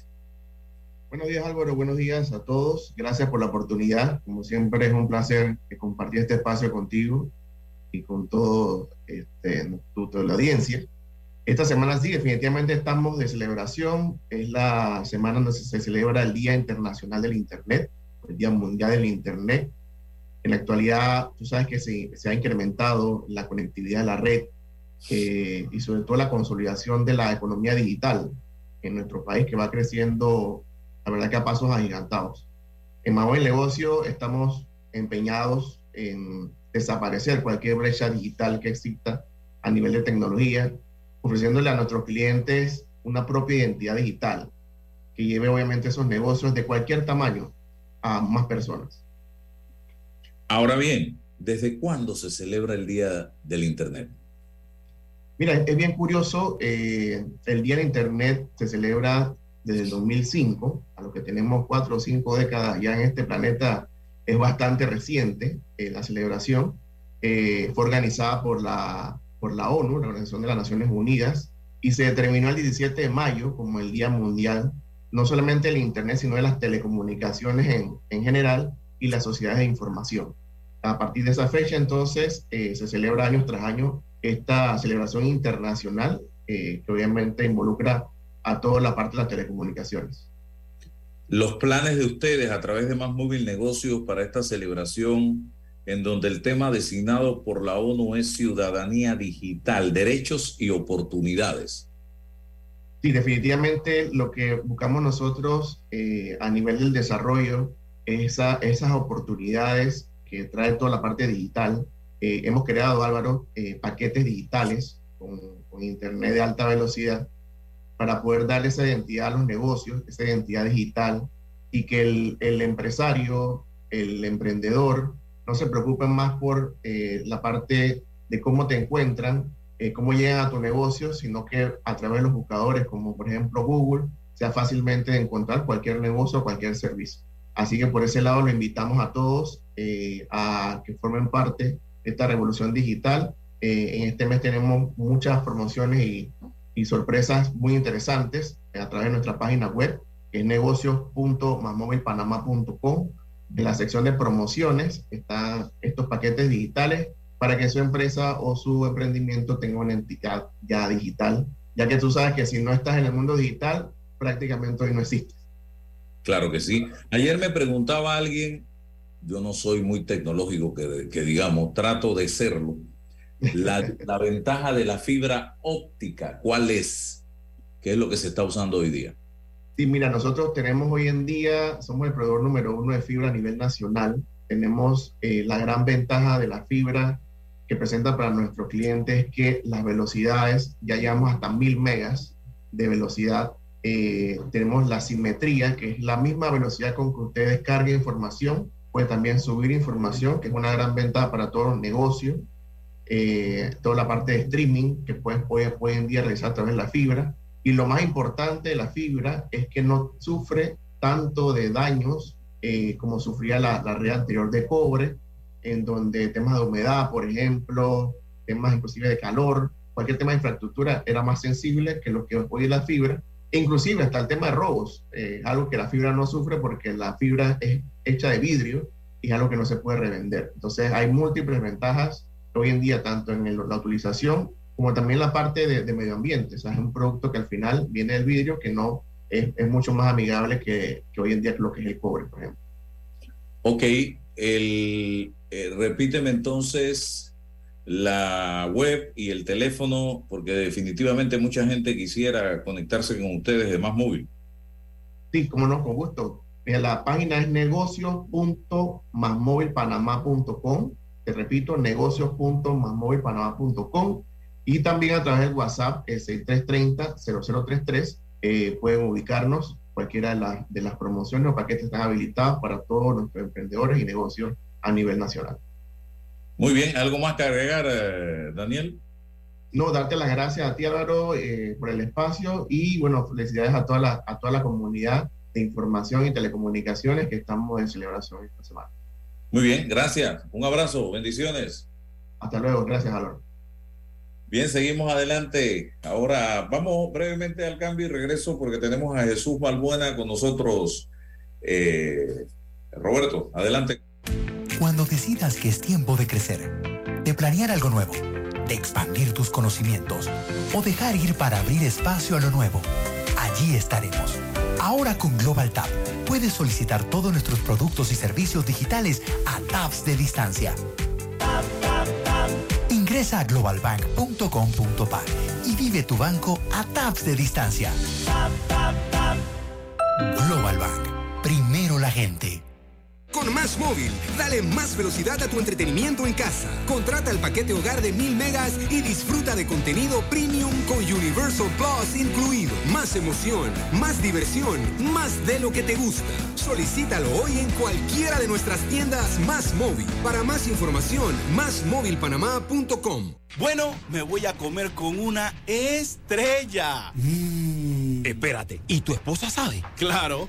Buenos días Álvaro, buenos días a todos. Gracias por la oportunidad. Como siempre es un placer compartir este espacio contigo y con todo este, toda la audiencia. Esta semana sí, definitivamente estamos de celebración. Es la semana donde se celebra el Día Internacional del Internet, el Día Mundial del Internet. En la actualidad, tú sabes que se, se ha incrementado la conectividad de la red eh, y sobre todo la consolidación de la economía digital en nuestro país, que va creciendo, la verdad que a pasos agigantados. En Mago el Negocio estamos empeñados en desaparecer cualquier brecha digital que exista a nivel de tecnología ofreciéndole a nuestros clientes una propia identidad digital que lleve obviamente esos negocios de cualquier tamaño a más personas. Ahora bien, ¿desde cuándo se celebra el Día del Internet? Mira, es bien curioso, eh, el Día del Internet se celebra desde el 2005, a lo que tenemos cuatro o cinco décadas ya en este planeta, es bastante reciente eh, la celebración. Eh, fue organizada por la por la ONU, la Organización de las Naciones Unidas, y se determinó el 17 de mayo como el Día Mundial, no solamente del Internet, sino de las telecomunicaciones en, en general y las sociedades de información. A partir de esa fecha, entonces, eh, se celebra año tras año esta celebración internacional eh, que obviamente involucra a toda la parte de las telecomunicaciones. Los planes de ustedes a través de Más Móvil Negocios para esta celebración en donde el tema designado por la ONU es ciudadanía digital, derechos y oportunidades. Sí, definitivamente lo que buscamos nosotros eh, a nivel del desarrollo es esas oportunidades que trae toda la parte digital. Eh, hemos creado, Álvaro, eh, paquetes digitales con, Internet de alta velocidad para poder darle esa identidad a los negocios, esa identidad digital, y que el, el empresario, el emprendedor, no se preocupen más por eh, la parte de cómo te encuentran, eh, cómo llegan a tu negocio, sino que a través de los buscadores, como por ejemplo Google, sea fácilmente encontrar cualquier negocio o cualquier servicio. Así que por ese lado lo invitamos a todos eh, a que formen parte de esta revolución digital. en este mes tenemos muchas promociones y, sorpresas muy interesantes a través de nuestra página web, que es negocios.masmovilpanama.com en la sección de promociones están estos paquetes digitales para que su empresa o su emprendimiento tenga una entidad ya digital, ya que tú sabes que si no estás en el mundo digital, prácticamente hoy no existe. Claro que sí. Ayer me preguntaba alguien, yo no soy muy tecnológico, que, que digamos, trato de serlo. La, <laughs> la ventaja de la fibra óptica, ¿cuál es? ¿Qué es lo que se está usando hoy día? Sí, mira, nosotros tenemos hoy en día, somos el proveedor número uno de fibra a nivel nacional. Tenemos eh, la gran ventaja de la fibra que presenta para nuestros clientes que las velocidades, ya llegamos hasta mil megas de velocidad. Eh, tenemos la simetría, que es la misma velocidad con que usted descarga información, puede también subir información, que es una gran ventaja para todos los negocios. Eh, toda la parte de streaming que pueden puede, hoy en día realizar a través de la fibra. Y lo más importante de la fibra es que no sufre tanto de daños eh, como sufría la, la, red anterior de cobre, en donde temas de humedad, por ejemplo, temas inclusive de calor, cualquier tema de infraestructura era más sensible que lo que hoy es la fibra. E inclusive hasta el tema de robos, eh, algo que la fibra no sufre porque la fibra es hecha de vidrio y es algo que no se puede revender. Entonces hay múltiples ventajas hoy en día, tanto en la utilización como también la parte de, medio ambiente. O sea, es un producto que al final viene del vidrio que no es, es mucho más amigable que, que, hoy en día lo que es el cobre, por ejemplo. Ok, el, eh, repíteme entonces la web y el teléfono, porque definitivamente mucha gente quisiera conectarse con ustedes de Más Móvil. Sí, como no, con gusto. La página es negocios.masmovilpanamá.com. Te repito, negocios.masmovilpanamá.com y también a través del WhatsApp, el 6330-0033, eh, pueden ubicarnos cualquiera de, de las promociones o paquetes están habilitados para todos nuestros emprendedores y negocios a nivel nacional. Muy bien, ¿algo más que agregar, eh, Daniel? no, darte las gracias a ti Álvaro eh, por el espacio y bueno, felicidades a toda, la, a toda la comunidad de información y telecomunicaciones que estamos en celebración esta semana. Muy bien, gracias. Un abrazo, bendiciones. Hasta luego, gracias Álvaro. Bien, seguimos adelante. Ahora vamos brevemente al cambio y regreso porque tenemos a Jesús Balbuena con nosotros. Eh, Roberto, adelante. Cuando decidas que es tiempo de crecer, de planear algo nuevo, de expandir tus conocimientos o dejar ir para abrir espacio a lo nuevo, allí estaremos. Ahora con Global Tap puedes solicitar todos nuestros productos y servicios digitales a tabs de distancia Ingresa a globalbank.com.pa y vive tu banco a taps de distancia. Global Bank. Primero la gente. Con Más Móvil, dale más velocidad a tu entretenimiento en casa. Contrata el paquete hogar de 1000 megas y disfruta de contenido premium con Universal Plus incluido. Más emoción, más diversión, más de lo que te gusta. Solicítalo hoy en cualquiera de nuestras tiendas Más Móvil. Para más información, másmóvilpanamá.com. Bueno, me voy a comer con una estrella. Mmm. Espérate, ¿y tu esposa sabe? Claro,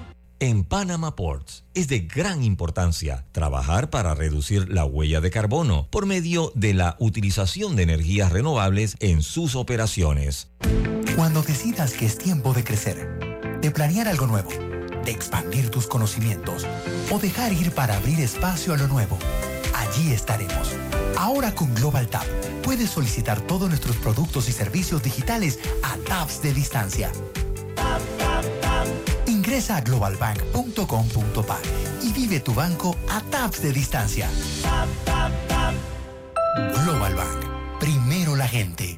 En Panama Ports es de gran importancia trabajar para reducir la huella de carbono por medio de la utilización de energías renovables en sus operaciones. Cuando decidas que es tiempo de crecer, de planear algo nuevo, de expandir tus conocimientos o dejar ir para abrir espacio a lo nuevo, allí estaremos. Ahora con Global Tap puedes solicitar todos nuestros productos y servicios digitales a tabs de distancia. Ingresa a globalbank.com.pa y vive tu banco a taps de distancia. Global Bank. Primero la gente.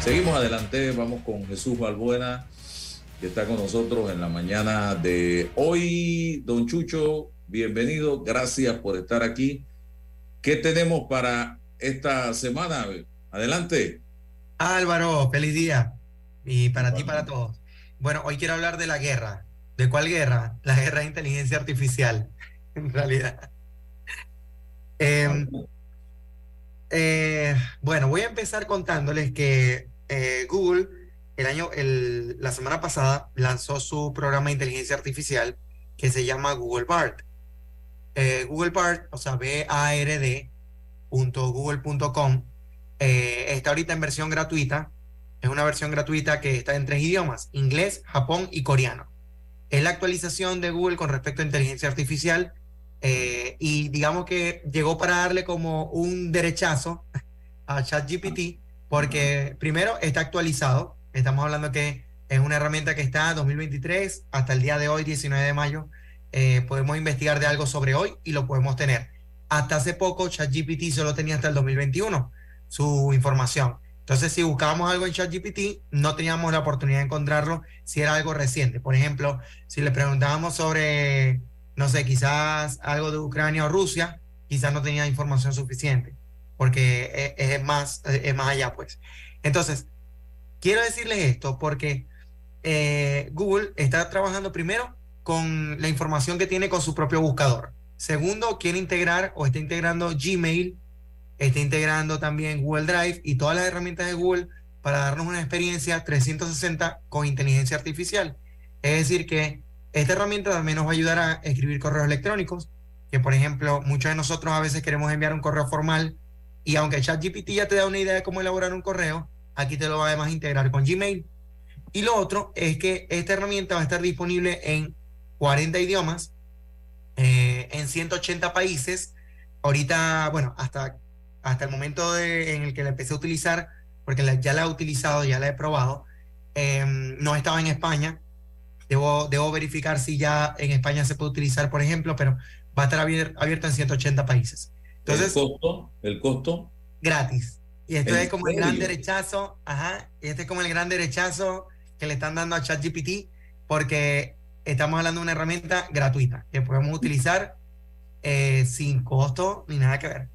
Seguimos adelante, vamos con Jesús Balbuena, que está con nosotros en la mañana de hoy. Don Chucho, bienvenido, gracias por estar aquí. ¿Qué tenemos para esta semana? Adelante. Álvaro, feliz día. Y para ti, para todos. Bueno, hoy quiero hablar de la guerra. ¿De cuál guerra? La guerra de inteligencia artificial, <laughs> en realidad. Eh, eh, bueno, voy a empezar contándoles que eh, Google el año, el, la semana pasada lanzó su programa de inteligencia artificial que se llama Google Bard. Eh, Google Bard, o sea, B-A-R-D.google.com, eh, está ahorita en versión gratuita. Es una versión gratuita que está en tres idiomas, inglés, Japón y coreano. Es la actualización de Google con respecto a inteligencia artificial eh, y digamos que llegó para darle como un derechazo a ChatGPT porque primero está actualizado, estamos hablando que es una herramienta que está 2023 hasta el día de hoy, 19 de mayo, eh, podemos investigar de algo sobre hoy y lo podemos tener. Hasta hace poco ChatGPT solo tenía hasta el 2021 su información. Entonces, si buscábamos algo en ChatGPT, no teníamos la oportunidad de encontrarlo si era algo reciente. Por ejemplo, si le preguntábamos sobre, no sé, quizás algo de Ucrania o Rusia, quizás no tenía información suficiente, porque es, es más, es más allá, pues. Entonces, quiero decirles esto porque eh, Google está trabajando primero con la información que tiene con su propio buscador. Segundo, quiere integrar o está integrando Gmail, está integrando también Google Drive y todas las herramientas de Google para darnos una experiencia 360 con inteligencia artificial. Es decir, que esta herramienta también nos va a ayudar a escribir correos electrónicos, que por ejemplo, muchos de nosotros a veces queremos enviar un correo formal y aunque ChatGPT ya te da una idea de cómo elaborar un correo, aquí te lo va además a integrar con Gmail. Y lo otro es que esta herramienta va a estar disponible en 40 idiomas, eh, en 180 países. Ahorita, bueno, hasta, hasta el momento de, en el que la empecé a utilizar, porque la, ya la he utilizado, ya la he probado, eh, no estaba en España. Debo, debo verificar si ya en España se puede utilizar, por ejemplo, pero va a estar abierto en 180 países. Entonces, ¿El costo? ¿El costo? Gratis. Y esto es como el gran derechazo, ajá, y este es como el gran derechazo que le están dando a ChatGPT, porque estamos hablando de una herramienta gratuita que podemos utilizar eh, sin costo ni nada que ver.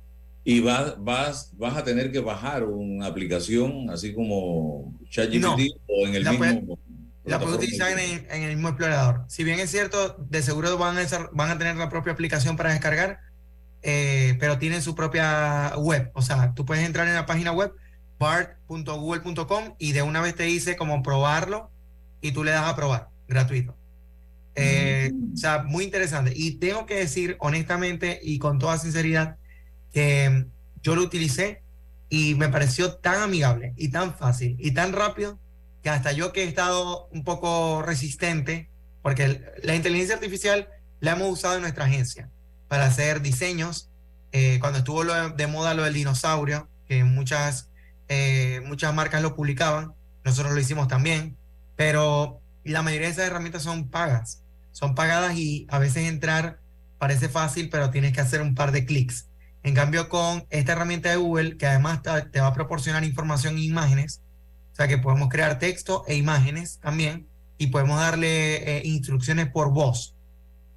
Y vas, vas, vas a tener que bajar una aplicación así como ChatGPT o en el mismo. la puedes utilizar en, el mismo explorador. Si bien es cierto, de seguro van a, van a tener la propia aplicación para descargar, eh, pero tienen su propia web. O sea, tú puedes entrar en la página web bart.google.com y de una vez te dice cómo probarlo y tú le das a probar, gratuito. Eh, o sea, muy interesante. Y tengo que decir honestamente y con toda sinceridad que yo lo utilicé y me pareció tan amigable y tan fácil y tan rápido que hasta yo que he estado un poco resistente, porque la inteligencia artificial la hemos usado en nuestra agencia para hacer diseños. Eh, cuando estuvo de moda lo del dinosaurio, que muchas, eh, muchas marcas lo publicaban, nosotros lo hicimos también, pero la mayoría de esas herramientas son pagas, son pagadas y a veces entrar parece fácil, pero tienes que hacer un par de clics. En cambio, con esta herramienta de Google, que además te va a proporcionar información e imágenes, o sea que podemos crear texto e imágenes también, y podemos darle eh, instrucciones por voz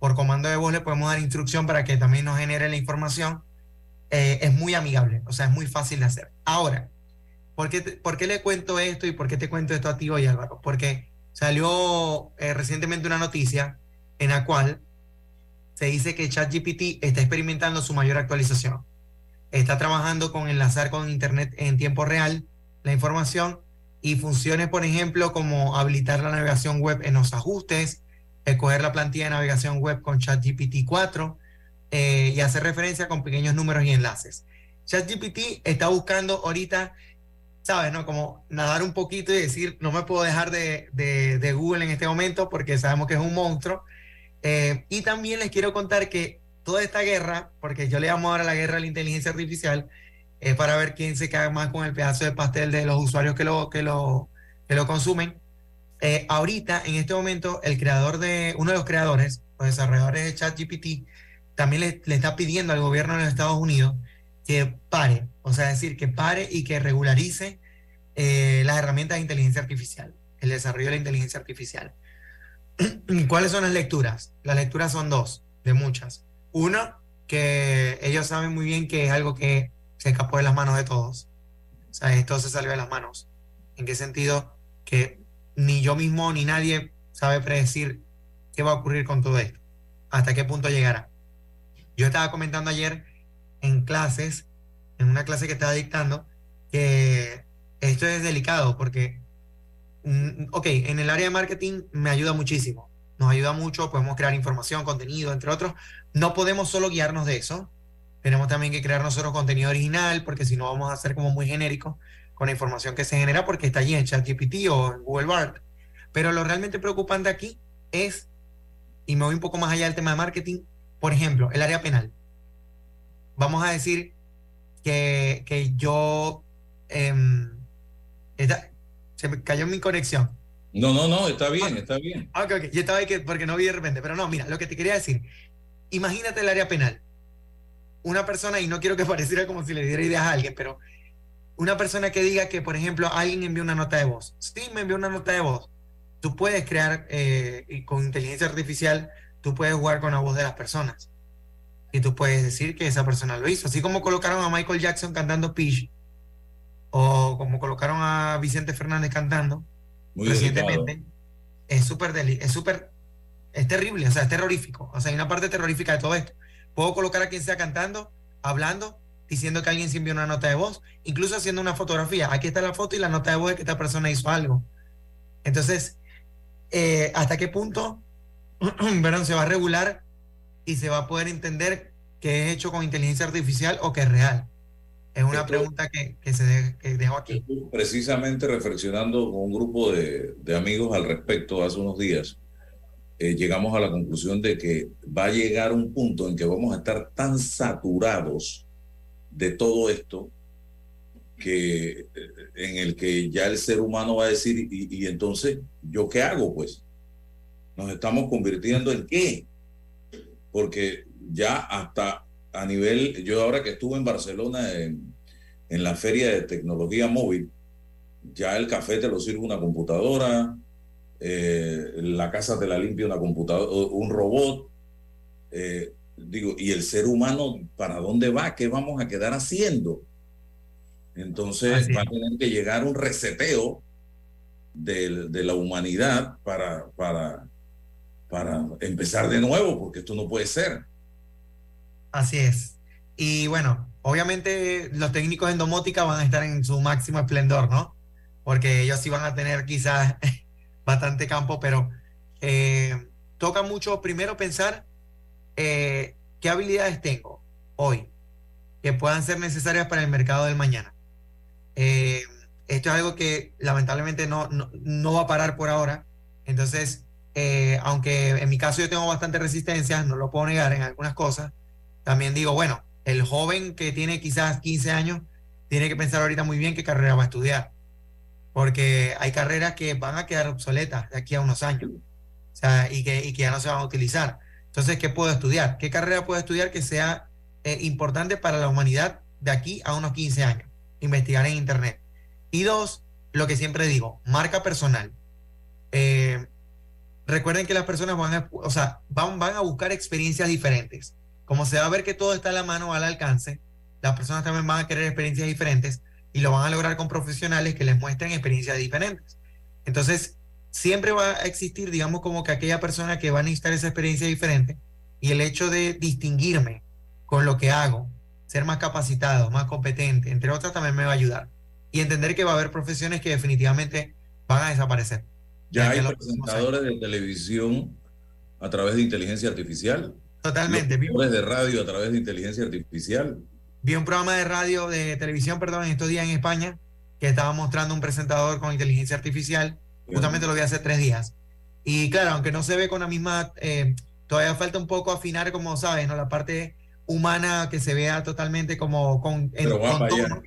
por comando de voz le podemos dar instrucción para que también nos genere la información. Eh, es muy amigable, o sea, es muy fácil de hacer. Ahora, ¿por qué, ¿por qué le cuento esto y por qué te cuento esto a ti hoy, Álvaro? Porque salió eh, recientemente una noticia en la cual se dice que ChatGPT está experimentando su mayor actualización. Está trabajando con enlazar con Internet en tiempo real la información y funciones, por ejemplo, como habilitar la navegación web en los ajustes, escoger la plantilla de navegación web con ChatGPT 4 eh, y hacer referencia con pequeños números y enlaces. ChatGPT está buscando ahorita, ¿sabes? No? Como nadar un poquito y decir, no me puedo dejar de, de, Google en este momento porque sabemos que es un monstruo. Eh, y también les quiero contar que toda esta guerra, porque yo le llamo ahora la guerra a la inteligencia artificial, es para ver quién se cae más con el pedazo de pastel de los usuarios que lo, que lo, que lo consumen. Eh, ahorita, en este momento, el creador de, uno de los creadores, los desarrolladores de ChatGPT, también le, está pidiendo al gobierno de los Estados Unidos que pare, o sea, decir, que pare y que regularice eh, las herramientas de inteligencia artificial, el desarrollo de la inteligencia artificial. <clears throat> ¿Cuáles son las lecturas? Las lecturas son dos, de muchas. Uno, que ellos saben muy bien que es algo que se escapó de las manos de todos. O sea, esto se salió de las manos. ¿En qué sentido? Que ni yo mismo ni nadie sabe predecir qué va a ocurrir con todo esto, hasta qué punto llegará. Yo estaba comentando ayer en clases, en una clase que estaba dictando, que esto es delicado porque, mm, ok, en el área de marketing me ayuda muchísimo, nos ayuda mucho, podemos crear información, contenido, entre otros. No podemos solo guiarnos de eso, tenemos también que crear nosotros contenido original, porque si no vamos a ser como muy genérico con la información que se genera porque está allí en ChatGPT o en Google Bard. Pero lo realmente preocupante aquí es, y me voy un poco más allá del tema de marketing, por ejemplo, el área penal. Vamos a decir que, que yo... Em, se me cayó mi conexión. No, no, no, está bien, está bien. Ok, ok, yo estaba ahí que, porque no vi de repente, pero no, mira, lo que te quería decir, imagínate el área penal. Una persona, y no quiero que <laughs> pareciera como si le diera ideas a alguien, pero una persona que diga que, por ejemplo, alguien envió una nota de voz. Sí, me envió una nota de voz. Tú puedes crear, eh, con inteligencia artificial, tú puedes jugar con la voz de las personas. Y tú puedes decir que esa persona lo hizo. Así como colocaron a Michael Jackson cantando Peach, o como colocaron a Vicente Fernández cantando recientemente. Es súper es súper, es terrible, o sea, es terrorífico. O sea, hay una parte terrorífica de todo esto. Puedo colocar a quien sea cantando, hablando, diciendo que alguien se envió una nota de voz, incluso haciendo una fotografía. Aquí está la foto y la nota de voz de que esta persona hizo algo. Entonces, eh, ¿hasta qué punto <clears throat> se va a regular y se va a poder entender que es hecho con inteligencia artificial o que es real? Es una pregunta que, se dejó aquí. Precisamente reflexionando con un grupo de, amigos al respecto hace unos días, eh, llegamos a la conclusión de que va a llegar un punto en que vamos a estar tan saturados de todo esto que eh, en el que ya el ser humano va a decir, y, entonces, ¿yo qué hago? Pues nos estamos convirtiendo en qué? Porque ya hasta a nivel, yo ahora que estuve en Barcelona en, la feria de tecnología móvil, ya el café te lo sirve una computadora, eh, la casa te la limpia una computadora, un robot. Eh, digo, ¿y el ser humano para dónde va? ¿Qué vamos a quedar haciendo? Entonces va a tener que llegar un reseteo de, de la humanidad para, para, para empezar de nuevo, porque esto no puede ser. Así es. Y bueno, obviamente los técnicos en domótica van a estar en su máximo esplendor, ¿no? Porque ellos sí van a tener quizás <laughs> bastante campo, pero eh, toca mucho primero pensar eh, qué habilidades tengo hoy que puedan ser necesarias para el mercado del mañana. Eh, esto es algo que lamentablemente no, no, va a parar por ahora. Entonces, aunque en mi caso yo tengo bastante resistencia, no lo puedo negar en algunas cosas, también digo, bueno, el joven que tiene quizás 15 años tiene que pensar ahorita muy bien qué carrera va a estudiar porque hay carreras que van a quedar obsoletas de aquí a unos años, y que, y que ya no se van a utilizar. Entonces, ¿qué puedo estudiar? ¿Qué carrera puedo estudiar que sea eh, importante para la humanidad de aquí a unos 15 años? Investigar en Internet. Y dos, lo que siempre digo, marca personal. Eh, recuerden que las personas van a, o sea, van, van a buscar experiencias diferentes. Como se va a ver que todo está a la mano, al alcance, las personas también van a querer experiencias diferentes y lo van a lograr con profesionales que les muestren experiencias diferentes. Entonces, siempre va a existir, digamos, como que aquella persona que va a necesitar esa experiencia diferente y el hecho de distinguirme con lo que hago, ser más capacitado, más competente, entre otras, también me va a ayudar. Y entender que va a haber profesiones que definitivamente van a desaparecer. Ya hay presentadores de televisión a través de inteligencia artificial. Totalmente. de radio a través de inteligencia artificial vi un programa de radio, de televisión, perdón, en estos días en España, que estaba mostrando un presentador con inteligencia artificial. Justamente lo vi hace tres días. Y claro, aunque no se ve con la misma, eh, todavía falta un poco afinar, como sabes, ¿no? La parte humana que se vea totalmente como con, en, tono.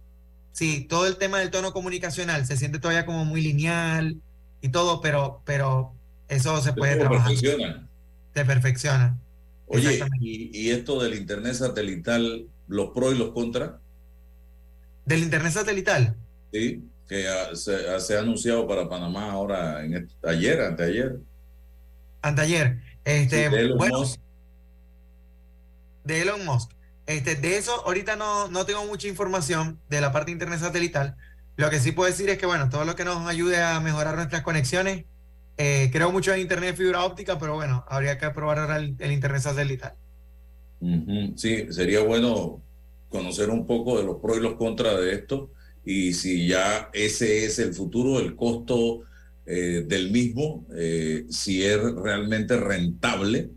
Sí, todo el tema del tono comunicacional se siente todavía como muy lineal y todo, pero, pero eso se puede trabajar. Perfecciona. Se perfecciona. Oye, y, y, esto del internet satelital los pros y los contras. ¿Del Internet satelital? Sí, que se, ha anunciado para Panamá ahora, en ayer, anteayer. Anteayer. Este, de Elon Musk. De Elon Musk. Este, de eso ahorita no, no tengo mucha información de la parte de Internet satelital. Lo que sí puedo decir es que, bueno, todo lo que nos ayude a mejorar nuestras conexiones, eh, creo mucho en Internet fibra óptica, pero bueno, habría que probar ahora el Internet satelital. Sí, sería bueno conocer un poco de los pros y los contras de esto y si ya ese es el futuro, el costo eh, del mismo, eh, si es realmente rentable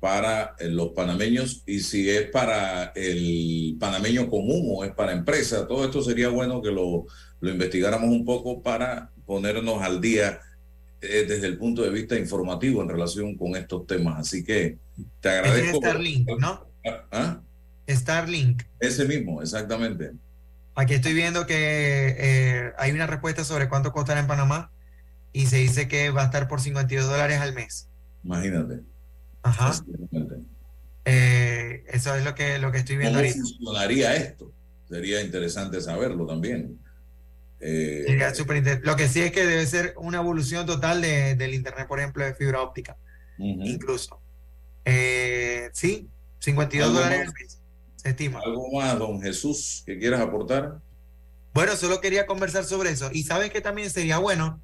para eh, los panameños y si es para el panameño común o es para empresa. Todo esto sería bueno que lo, lo investigáramos un poco para ponernos al día desde el punto de vista informativo en relación con estos temas. Así que te agradezco. Starlink, ¿no? ¿Ah? Starlink. Ese mismo, exactamente. Aquí estoy viendo que eh, hay una respuesta sobre cuánto costará en Panamá y se dice que va a estar por 52 dólares al mes. Imagínate. Ajá. Eh, eso es lo que, lo que estoy viendo ¿Cómo funcionaría esto? Sería interesante saberlo también. Eh, lo que sí es que debe ser una evolución total de, del Internet, por ejemplo, de fibra óptica. Incluso. Eh, sí, 52 dólares se estima. ¿Algo más, don Jesús, que quieras aportar? Bueno, solo quería conversar sobre eso. Y sabes que también sería bueno,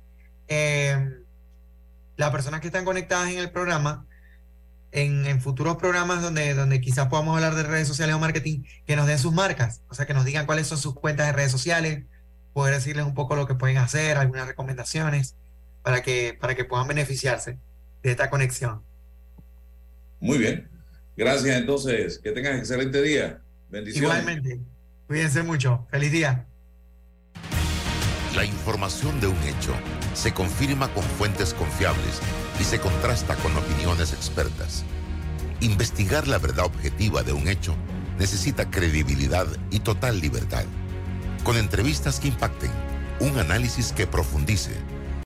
eh, las personas que están conectadas en el programa, en, futuros programas donde, donde quizás podamos hablar de redes sociales o marketing, que nos den sus marcas, o sea, que nos digan cuáles son sus cuentas de redes sociales, poder decirles un poco lo que pueden hacer, algunas recomendaciones, para que, para que puedan beneficiarse de esta conexión. Muy bien. Gracias entonces. Que tengan excelente día. Bendiciones. Igualmente. Cuídense mucho. Feliz día. La información de un hecho se confirma con fuentes confiables y se contrasta con opiniones expertas. Investigar la verdad objetiva de un hecho necesita credibilidad y total libertad. Con entrevistas que impacten, un análisis que profundice